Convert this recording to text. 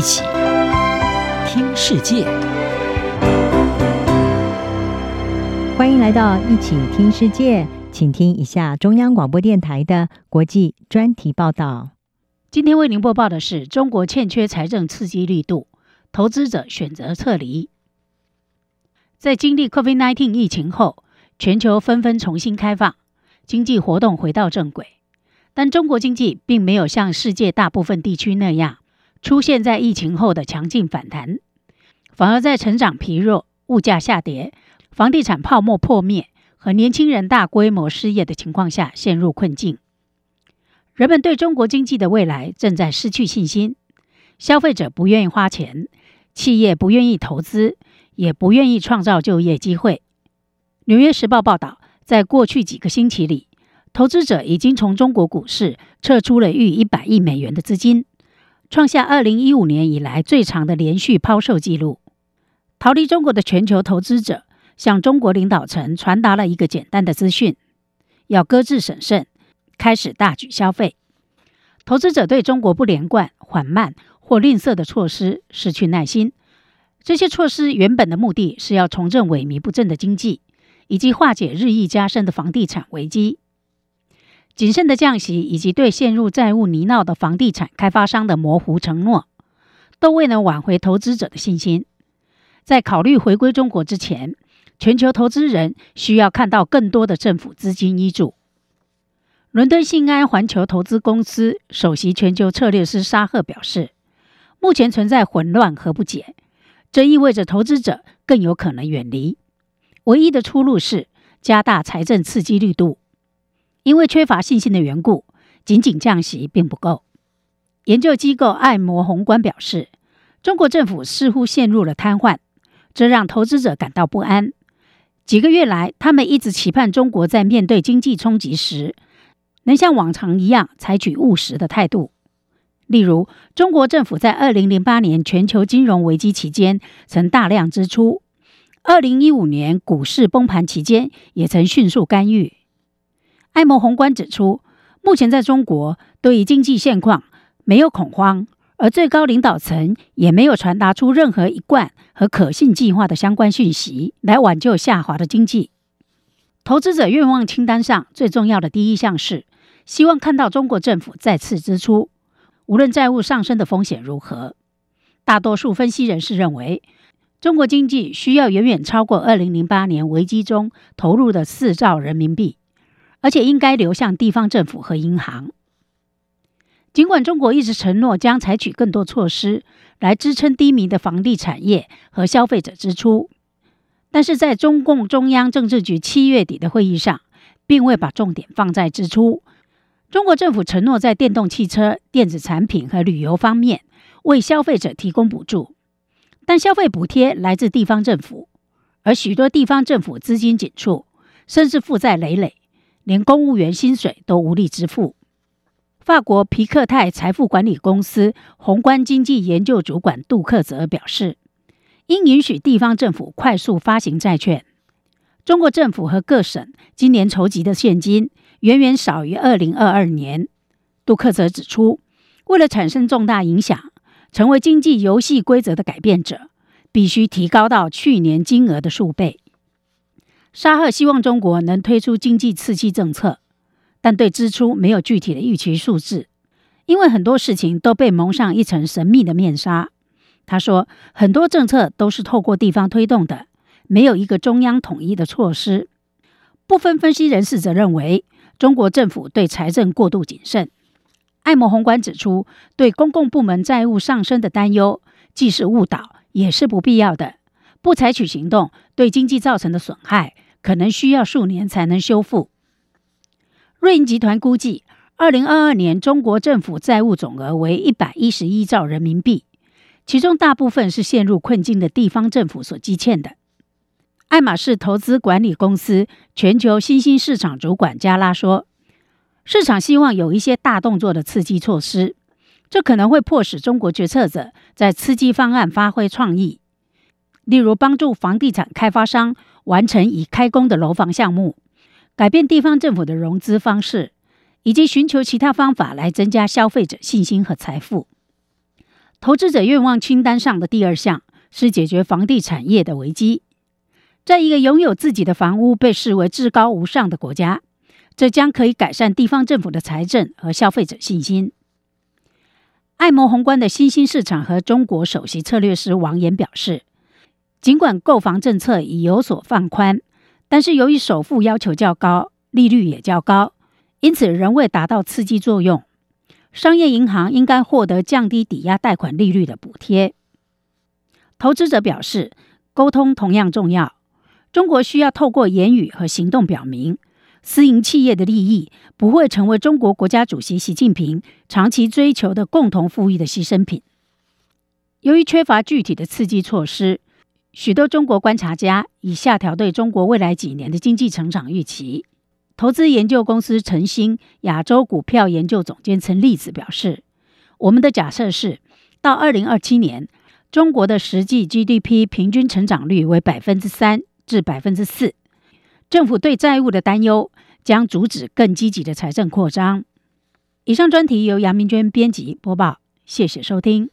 一起听世界，欢迎来到一起听世界，请听一下中央广播电台的国际专题报道。今天为您播报的是：中国欠缺财政刺激力度，投资者选择撤离。在经历 COVID-19 疫情后，全球纷纷重新开放，经济活动回到正轨，但中国经济并没有像世界大部分地区那样。出现在疫情后的强劲反弹，反而在成长疲弱、物价下跌、房地产泡沫破灭和年轻人大规模失业的情况下陷入困境。人们对中国经济的未来正在失去信心，消费者不愿意花钱，企业不愿意投资，也不愿意创造就业机会。《纽约时报》报道，在过去几个星期里，投资者已经从中国股市撤出了逾一百亿美元的资金。创下二零一五年以来最长的连续抛售记录。逃离中国的全球投资者向中国领导层传达了一个简单的资讯：要搁置审慎，开始大举消费。投资者对中国不连贯、缓慢或吝啬的措施失去耐心。这些措施原本的目的是要重振萎靡不振的经济，以及化解日益加深的房地产危机。谨慎的降息，以及对陷入债务泥淖的房地产开发商的模糊承诺，都未能挽回投资者的信心。在考虑回归中国之前，全球投资人需要看到更多的政府资金依注。伦敦信安环球投资公司首席全球策略师沙赫表示：“目前存在混乱和不解，这意味着投资者更有可能远离。唯一的出路是加大财政刺激力度。”因为缺乏信心的缘故，仅仅降息并不够。研究机构艾摩宏观表示，中国政府似乎陷入了瘫痪，这让投资者感到不安。几个月来，他们一直期盼中国在面对经济冲击时，能像往常一样采取务实的态度。例如，中国政府在二零零八年全球金融危机期间曾大量支出，二零一五年股市崩盘期间也曾迅速干预。艾摩宏观指出，目前在中国对于经济现况没有恐慌，而最高领导层也没有传达出任何一贯和可信计划的相关讯息来挽救下滑的经济。投资者愿望清单上最重要的第一项是希望看到中国政府再次支出，无论债务上升的风险如何。大多数分析人士认为，中国经济需要远远超过二零零八年危机中投入的四兆人民币。而且应该流向地方政府和银行。尽管中国一直承诺将采取更多措施来支撑低迷的房地产业和消费者支出，但是在中共中央政治局七月底的会议上，并未把重点放在支出。中国政府承诺在电动汽车、电子产品和旅游方面为消费者提供补助，但消费补贴来自地方政府，而许多地方政府资金紧促，甚至负债累累。连公务员薪水都无力支付。法国皮克泰财富管理公司宏观经济研究主管杜克泽表示，应允许地方政府快速发行债券。中国政府和各省今年筹集的现金远远少于二零二二年。杜克泽指出，为了产生重大影响，成为经济游戏规则的改变者，必须提高到去年金额的数倍。沙赫希望中国能推出经济刺激政策，但对支出没有具体的预期数字，因为很多事情都被蒙上一层神秘的面纱。他说，很多政策都是透过地方推动的，没有一个中央统一的措施。部分分析人士则认为，中国政府对财政过度谨慎。艾摩宏观指出，对公共部门债务上升的担忧，既是误导，也是不必要的。不采取行动，对经济造成的损害可能需要数年才能修复。瑞银集团估计，二零二二年中国政府债务总额为一百一十一兆人民币，其中大部分是陷入困境的地方政府所积欠的。爱马仕投资管理公司全球新兴市场主管加拉说：“市场希望有一些大动作的刺激措施，这可能会迫使中国决策者在刺激方案发挥创意。”例如，帮助房地产开发商完成已开工的楼房项目，改变地方政府的融资方式，以及寻求其他方法来增加消费者信心和财富。投资者愿望清单上的第二项是解决房地产业的危机。在一个拥有自己的房屋被视为至高无上的国家，这将可以改善地方政府的财政和消费者信心。爱摩宏观的新兴市场和中国首席策略师王岩表示，尽管购房政策已有所放宽，但是由于首付要求较高，利率也较高，因此仍未达到刺激作用。商业银行应该获得降低抵押贷款利率的补贴。投资者表示，沟通同样重要。中国需要透过言语和行动表明，私营企业的利益不会成为中国国家主席习近平长期追求的共同富裕的牺牲品。由于缺乏具体的刺激措施，许多中国观察家已下调对中国未来几年的经济成长预期。投资研究公司晨星亚洲股票研究总监陈立子表示：“我们的假设是，到二零二七年，中国的实际 GDP 平均成长率为百分之三。”至百分之四，政府对债务的担忧将阻止更积极的财政扩张。以上专题由杨明娟编辑播报，谢谢收听。